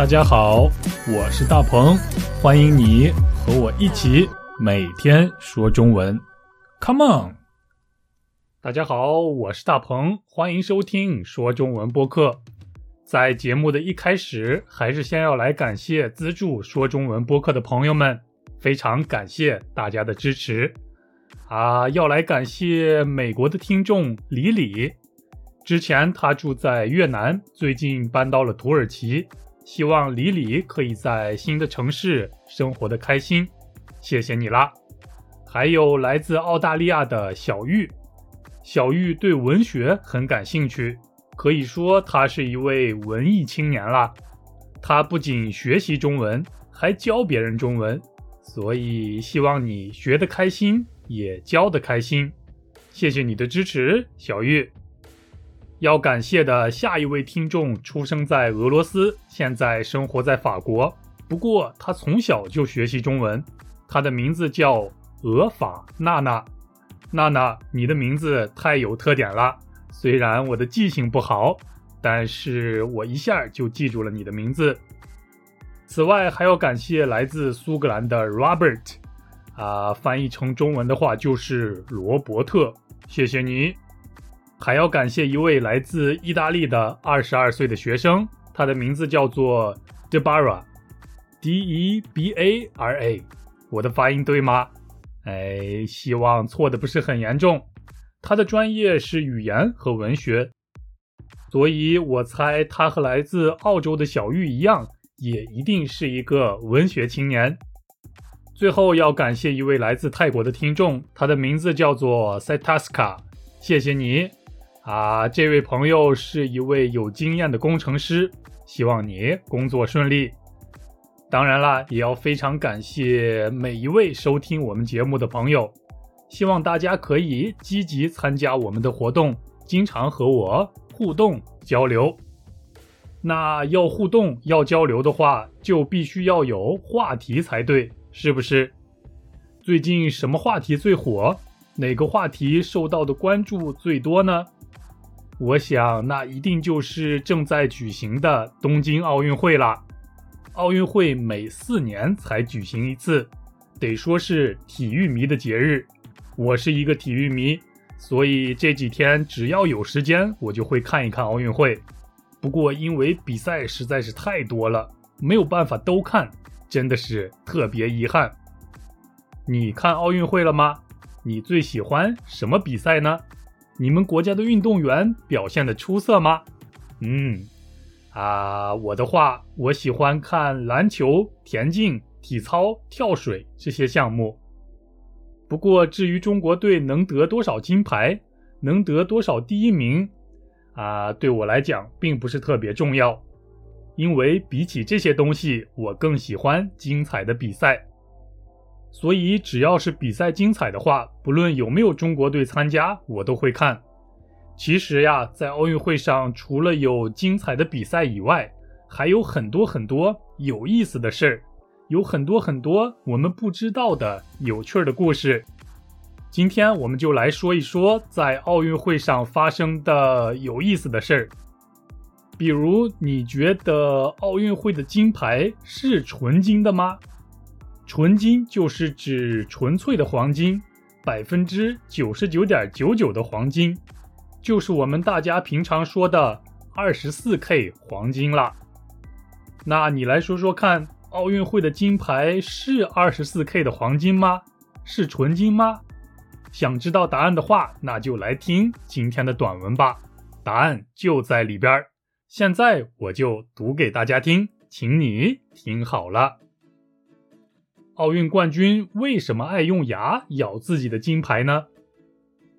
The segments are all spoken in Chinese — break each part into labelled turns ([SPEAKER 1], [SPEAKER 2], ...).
[SPEAKER 1] 大家好，我是大鹏，欢迎你和我一起每天说中文。Come on！大家好，我是大鹏，欢迎收听说中文播客。在节目的一开始，还是先要来感谢资助说中文播客的朋友们，非常感谢大家的支持啊！要来感谢美国的听众李李，之前他住在越南，最近搬到了土耳其。希望李李可以在新的城市生活的开心，谢谢你啦！还有来自澳大利亚的小玉，小玉对文学很感兴趣，可以说她是一位文艺青年啦。她不仅学习中文，还教别人中文，所以希望你学得开心，也教得开心。谢谢你的支持，小玉。要感谢的下一位听众出生在俄罗斯，现在生活在法国。不过他从小就学习中文，他的名字叫俄法娜娜。娜娜，你的名字太有特点了。虽然我的记性不好，但是我一下就记住了你的名字。此外，还要感谢来自苏格兰的 Robert，啊，翻译成中文的话就是罗伯特。谢谢你。还要感谢一位来自意大利的二十二岁的学生，他的名字叫做 Debara，D-E-B-A-R-A，我的发音对吗？哎，希望错的不是很严重。他的专业是语言和文学，所以我猜他和来自澳洲的小玉一样，也一定是一个文学青年。最后要感谢一位来自泰国的听众，他的名字叫做 Setaska，谢谢你。啊，这位朋友是一位有经验的工程师，希望你工作顺利。当然啦，也要非常感谢每一位收听我们节目的朋友，希望大家可以积极参加我们的活动，经常和我互动交流。那要互动要交流的话，就必须要有话题才对，是不是？最近什么话题最火？哪个话题受到的关注最多呢？我想，那一定就是正在举行的东京奥运会了。奥运会每四年才举行一次，得说是体育迷的节日。我是一个体育迷，所以这几天只要有时间，我就会看一看奥运会。不过，因为比赛实在是太多了，没有办法都看，真的是特别遗憾。你看奥运会了吗？你最喜欢什么比赛呢？你们国家的运动员表现的出色吗？嗯，啊，我的话，我喜欢看篮球、田径、体操、跳水这些项目。不过，至于中国队能得多少金牌，能得多少第一名，啊，对我来讲并不是特别重要，因为比起这些东西，我更喜欢精彩的比赛。所以，只要是比赛精彩的话，不论有没有中国队参加，我都会看。其实呀，在奥运会上，除了有精彩的比赛以外，还有很多很多有意思的事儿，有很多很多我们不知道的有趣的故事。今天我们就来说一说在奥运会上发生的有意思的事儿。比如，你觉得奥运会的金牌是纯金的吗？纯金就是指纯粹的黄金，百分之九十九点九九的黄金，就是我们大家平常说的二十四 K 黄金了。那你来说说看，奥运会的金牌是二十四 K 的黄金吗？是纯金吗？想知道答案的话，那就来听今天的短文吧，答案就在里边。现在我就读给大家听，请你听好了。奥运冠军为什么爱用牙咬自己的金牌呢？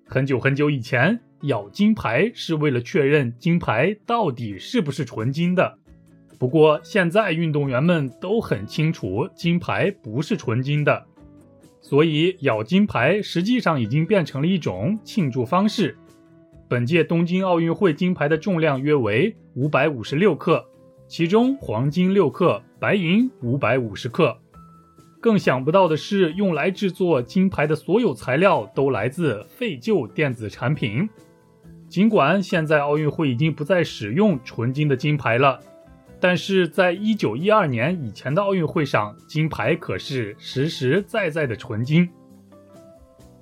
[SPEAKER 1] 很久很久以前，咬金牌是为了确认金牌到底是不是纯金的。不过现在运动员们都很清楚，金牌不是纯金的，所以咬金牌实际上已经变成了一种庆祝方式。本届东京奥运会金牌的重量约为五百五十六克，其中黄金六克，白银五百五十克。更想不到的是，用来制作金牌的所有材料都来自废旧电子产品。尽管现在奥运会已经不再使用纯金的金牌了，但是在一九一二年以前的奥运会上，金牌可是实实在在的纯金。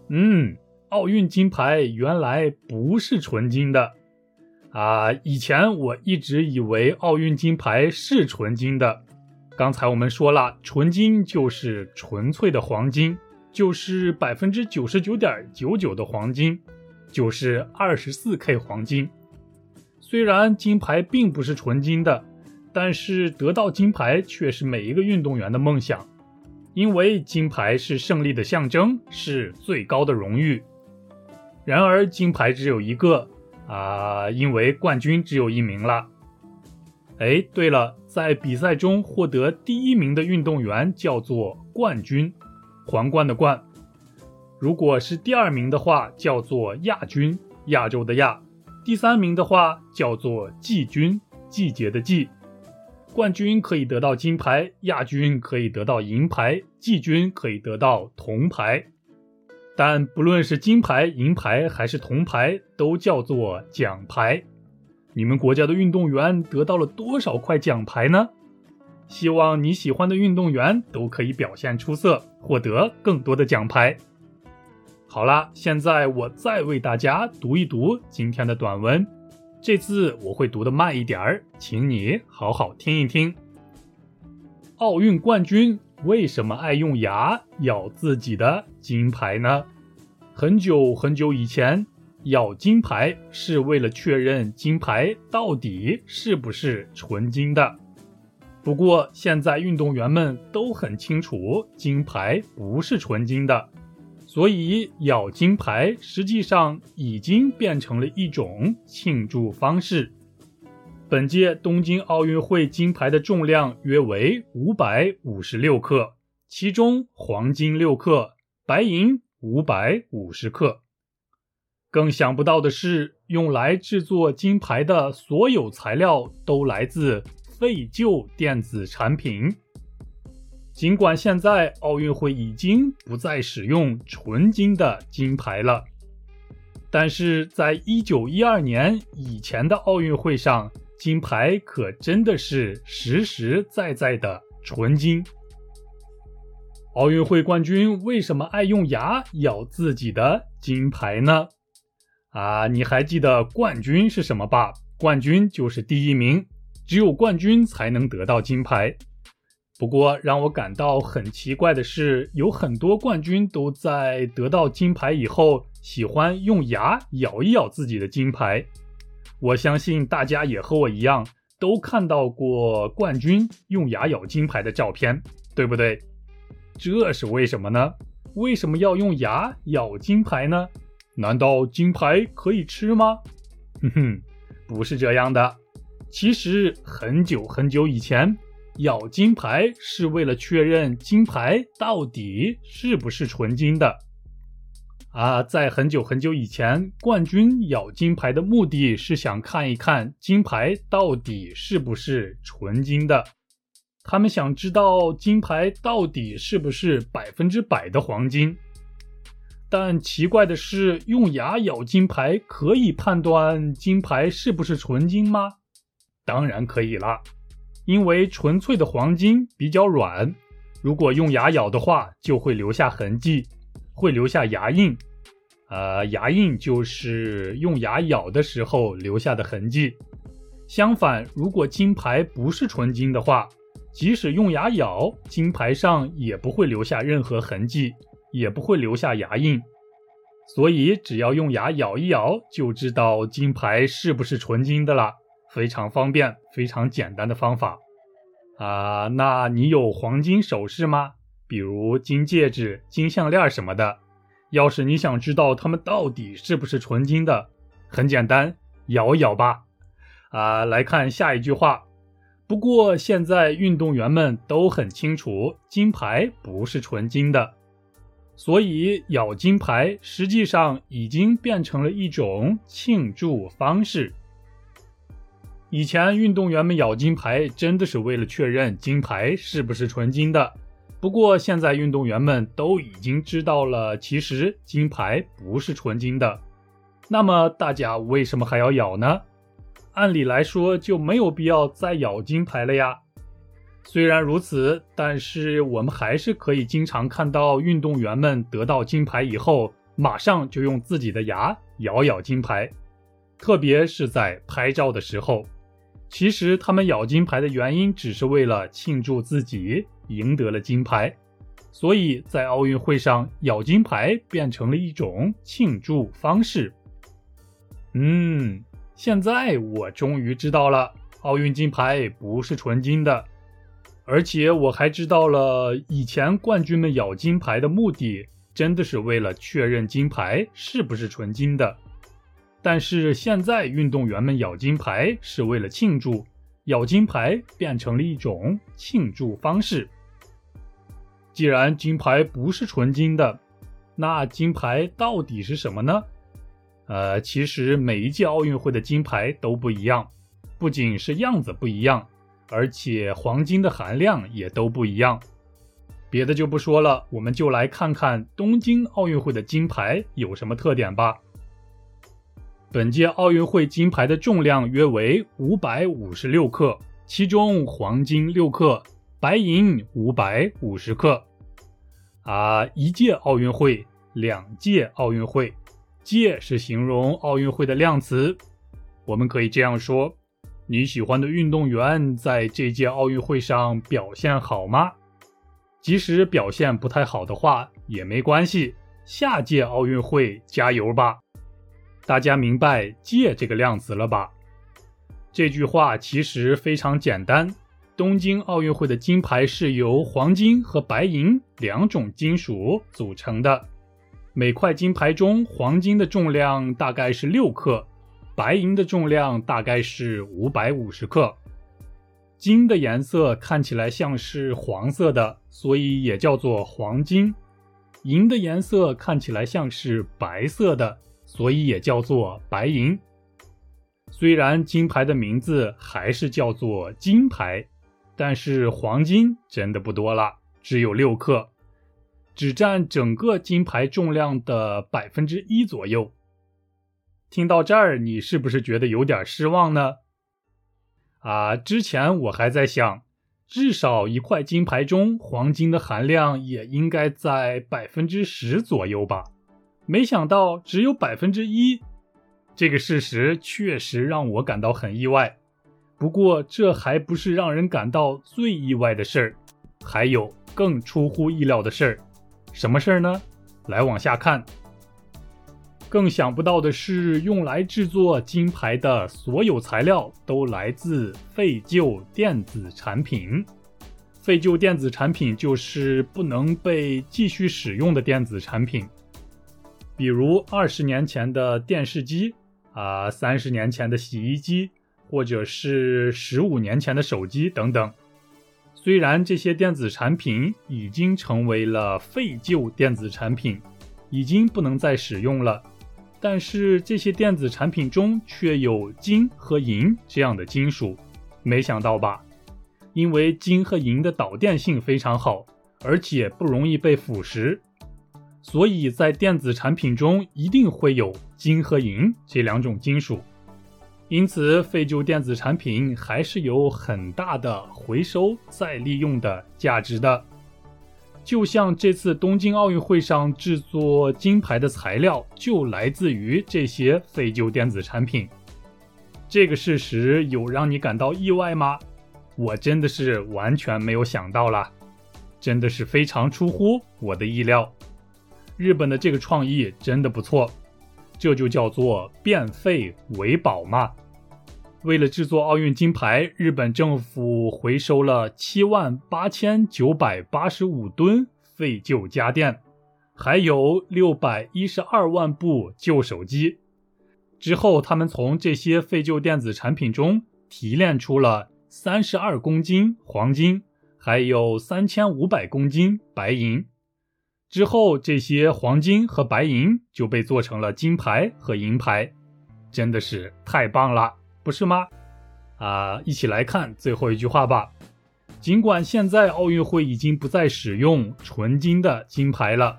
[SPEAKER 1] 嗯，奥运金牌原来不是纯金的啊！以前我一直以为奥运金牌是纯金的。刚才我们说了，纯金就是纯粹的黄金，就是百分之九十九点九九的黄金，就是二十四 K 黄金。虽然金牌并不是纯金的。但是得到金牌却是每一个运动员的梦想，因为金牌是胜利的象征，是最高的荣誉。然而金牌只有一个啊，因为冠军只有一名了。哎，对了，在比赛中获得第一名的运动员叫做冠军，皇冠的冠。如果是第二名的话，叫做亚军，亚洲的亚。第三名的话叫做季军，季节的季。冠军可以得到金牌，亚军可以得到银牌，季军可以得到铜牌。但不论是金牌、银牌还是铜牌，都叫做奖牌。你们国家的运动员得到了多少块奖牌呢？希望你喜欢的运动员都可以表现出色，获得更多的奖牌。好啦，现在我再为大家读一读今天的短文。这次我会读的慢一点儿，请你好好听一听。奥运冠军为什么爱用牙咬自己的金牌呢？很久很久以前，咬金牌是为了确认金牌到底是不是纯金的。不过现在运动员们都很清楚，金牌不是纯金的。所以咬金牌实际上已经变成了一种庆祝方式。本届东京奥运会金牌的重量约为五百五十六克，其中黄金六克，白银五百五十克。更想不到的是，用来制作金牌的所有材料都来自废旧电子产品。尽管现在奥运会已经不再使用纯金的金牌了，但是在一九一二年以前的奥运会上，金牌可真的是实实在在的纯金。奥运会冠军为什么爱用牙咬自己的金牌呢？啊，你还记得冠军是什么吧？冠军就是第一名，只有冠军才能得到金牌。不过让我感到很奇怪的是，有很多冠军都在得到金牌以后，喜欢用牙咬一咬自己的金牌。我相信大家也和我一样，都看到过冠军用牙咬金牌的照片，对不对？这是为什么呢？为什么要用牙咬金牌呢？难道金牌可以吃吗？哼哼，不是这样的。其实很久很久以前。咬金牌是为了确认金牌到底是不是纯金的啊！在很久很久以前，冠军咬金牌的目的是想看一看金牌到底是不是纯金的。他们想知道金牌到底是不是百分之百的黄金。但奇怪的是，用牙咬金牌可以判断金牌是不是纯金吗？当然可以啦。因为纯粹的黄金比较软，如果用牙咬的话，就会留下痕迹，会留下牙印。呃，牙印就是用牙咬的时候留下的痕迹。相反，如果金牌不是纯金的话，即使用牙咬，金牌上也不会留下任何痕迹，也不会留下牙印。所以，只要用牙咬一咬，就知道金牌是不是纯金的了。非常方便、非常简单的方法啊！那你有黄金首饰吗？比如金戒指、金项链什么的。要是你想知道它们到底是不是纯金的，很简单，咬一咬吧。啊，来看下一句话。不过现在运动员们都很清楚，金牌不是纯金的，所以咬金牌实际上已经变成了一种庆祝方式。以前运动员们咬金牌真的是为了确认金牌是不是纯金的。不过现在运动员们都已经知道了，其实金牌不是纯金的。那么大家为什么还要咬呢？按理来说就没有必要再咬金牌了呀。虽然如此，但是我们还是可以经常看到运动员们得到金牌以后，马上就用自己的牙咬咬金牌，特别是在拍照的时候。其实他们咬金牌的原因只是为了庆祝自己赢得了金牌，所以在奥运会上咬金牌变成了一种庆祝方式。嗯，现在我终于知道了，奥运金牌不是纯金的。而且我还知道了，以前冠军们咬金牌的目的，真的是为了确认金牌是不是纯金的。但是现在运动员们咬金牌是为了庆祝，咬金牌变成了一种庆祝方式。既然金牌不是纯金的，那金牌到底是什么呢？呃，其实每一届奥运会的金牌都不一样，不仅是样子不一样。而且黄金的含量也都不一样，别的就不说了，我们就来看看东京奥运会的金牌有什么特点吧。本届奥运会金牌的重量约为五百五十六克，其中黄金六克，白银五百五十克。啊，一届奥运会，两届奥运会，届是形容奥运会的量词，我们可以这样说。你喜欢的运动员在这届奥运会上表现好吗？即使表现不太好的话也没关系，下届奥运会加油吧！大家明白“届”这个量词了吧？这句话其实非常简单。东京奥运会的金牌是由黄金和白银两种金属组成的，每块金牌中黄金的重量大概是六克。白银的重量大概是五百五十克，金的颜色看起来像是黄色的，所以也叫做黄金；银的颜色看起来像是白色的，所以也叫做白银。虽然金牌的名字还是叫做金牌，但是黄金真的不多了，只有六克，只占整个金牌重量的百分之一左右。听到这儿，你是不是觉得有点失望呢？啊，之前我还在想，至少一块金牌中黄金的含量也应该在百分之十左右吧？没想到只有百分之一，这个事实确实让我感到很意外。不过这还不是让人感到最意外的事儿，还有更出乎意料的事儿。什么事儿呢？来往下看。更想不到的是，用来制作金牌的所有材料都来自废旧电子产品。废旧电子产品就是不能被继续使用的电子产品，比如二十年前的电视机啊，三十年前的洗衣机，或者是十五年前的手机等等。虽然这些电子产品已经成为了废旧电子产品，已经不能再使用了。但是这些电子产品中却有金和银这样的金属，没想到吧？因为金和银的导电性非常好，而且不容易被腐蚀，所以在电子产品中一定会有金和银这两种金属。因此，废旧电子产品还是有很大的回收再利用的价值的。就像这次东京奥运会上制作金牌的材料就来自于这些废旧电子产品，这个事实有让你感到意外吗？我真的是完全没有想到啦，真的是非常出乎我的意料。日本的这个创意真的不错，这就叫做变废为宝嘛。为了制作奥运金牌，日本政府回收了七万八千九百八十五吨废旧家电，还有六百一十二万部旧手机。之后，他们从这些废旧电子产品中提炼出了三十二公斤黄金，还有三千五百公斤白银。之后，这些黄金和白银就被做成了金牌和银牌，真的是太棒了！不是吗？啊，一起来看最后一句话吧。尽管现在奥运会已经不再使用纯金的金牌了，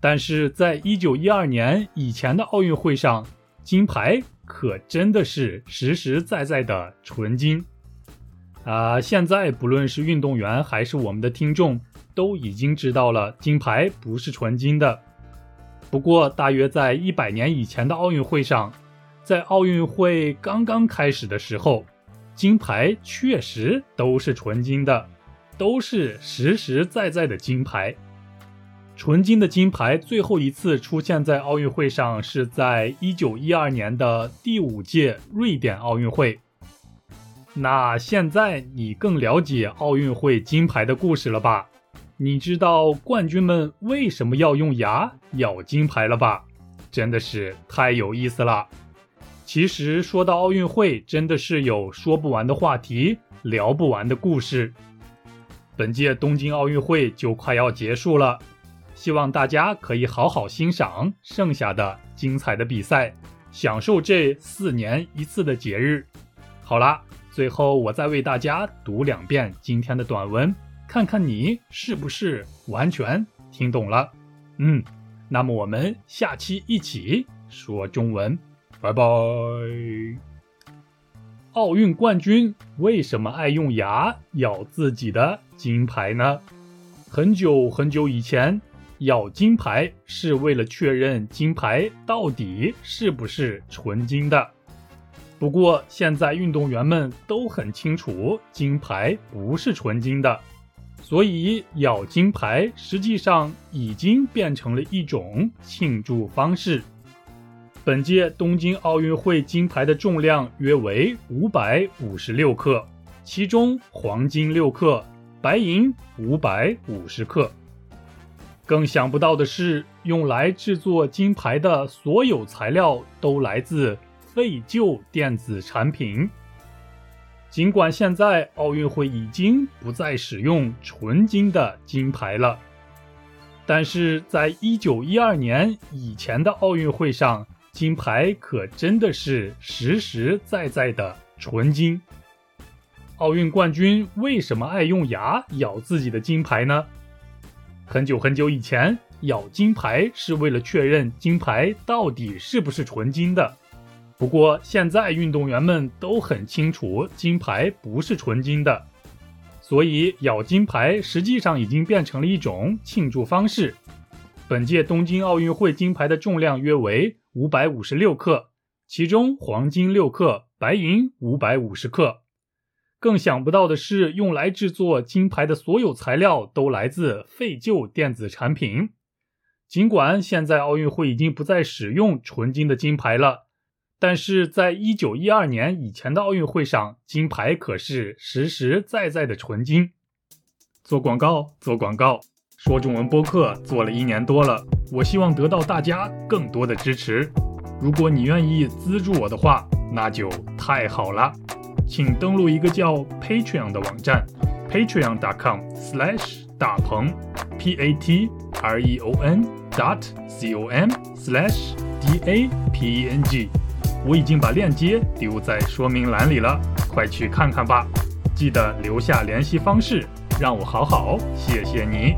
[SPEAKER 1] 但是在一九一二年以前的奥运会上，金牌可真的是实实在在的纯金。啊，现在不论是运动员还是我们的听众，都已经知道了金牌不是纯金的。不过，大约在一百年以前的奥运会上，在奥运会刚刚开始的时候，金牌确实都是纯金的，都是实实在在的金牌。纯金的金牌最后一次出现在奥运会上是在一九一二年的第五届瑞典奥运会。那现在你更了解奥运会金牌的故事了吧？你知道冠军们为什么要用牙咬金牌了吧？真的是太有意思了。其实说到奥运会，真的是有说不完的话题，聊不完的故事。本届东京奥运会就快要结束了，希望大家可以好好欣赏剩下的精彩的比赛，享受这四年一次的节日。好啦。最后，我再为大家读两遍今天的短文，看看你是不是完全听懂了。嗯，那么我们下期一起说中文，拜拜。奥运冠军为什么爱用牙咬自己的金牌呢？很久很久以前，咬金牌是为了确认金牌到底是不是纯金的。不过，现在运动员们都很清楚，金牌不是纯金的，所以咬金牌实际上已经变成了一种庆祝方式。本届东京奥运会金牌的重量约为五百五十六克，其中黄金六克，白银五百五十克。更想不到的是，用来制作金牌的所有材料都来自。废旧电子产品。尽管现在奥运会已经不再使用纯金的金牌了，但是在一九一二年以前的奥运会上，金牌可真的是实实在在的纯金。奥运冠军为什么爱用牙咬自己的金牌呢？很久很久以前，咬金牌是为了确认金牌到底是不是纯金的。不过，现在运动员们都很清楚，金牌不是纯金的，所以咬金牌实际上已经变成了一种庆祝方式。本届东京奥运会金牌的重量约为五百五十六克，其中黄金六克，白银五百五十克。更想不到的是，用来制作金牌的所有材料都来自废旧电子产品。尽管现在奥运会已经不再使用纯金的金牌了。但是在一九一二年以前的奥运会上，金牌可是实实在在的纯金。做广告，做广告，说中文播客做了一年多了，我希望得到大家更多的支持。如果你愿意资助我的话，那就太好了。请登录一个叫 Patreon 的网站，patreon.com/slash 大鹏，P-A-T-R-E-O-N dot C-O-M/slash D-A-P-E-N-G。我已经把链接丢在说明栏里了，快去看看吧！记得留下联系方式，让我好好谢谢你。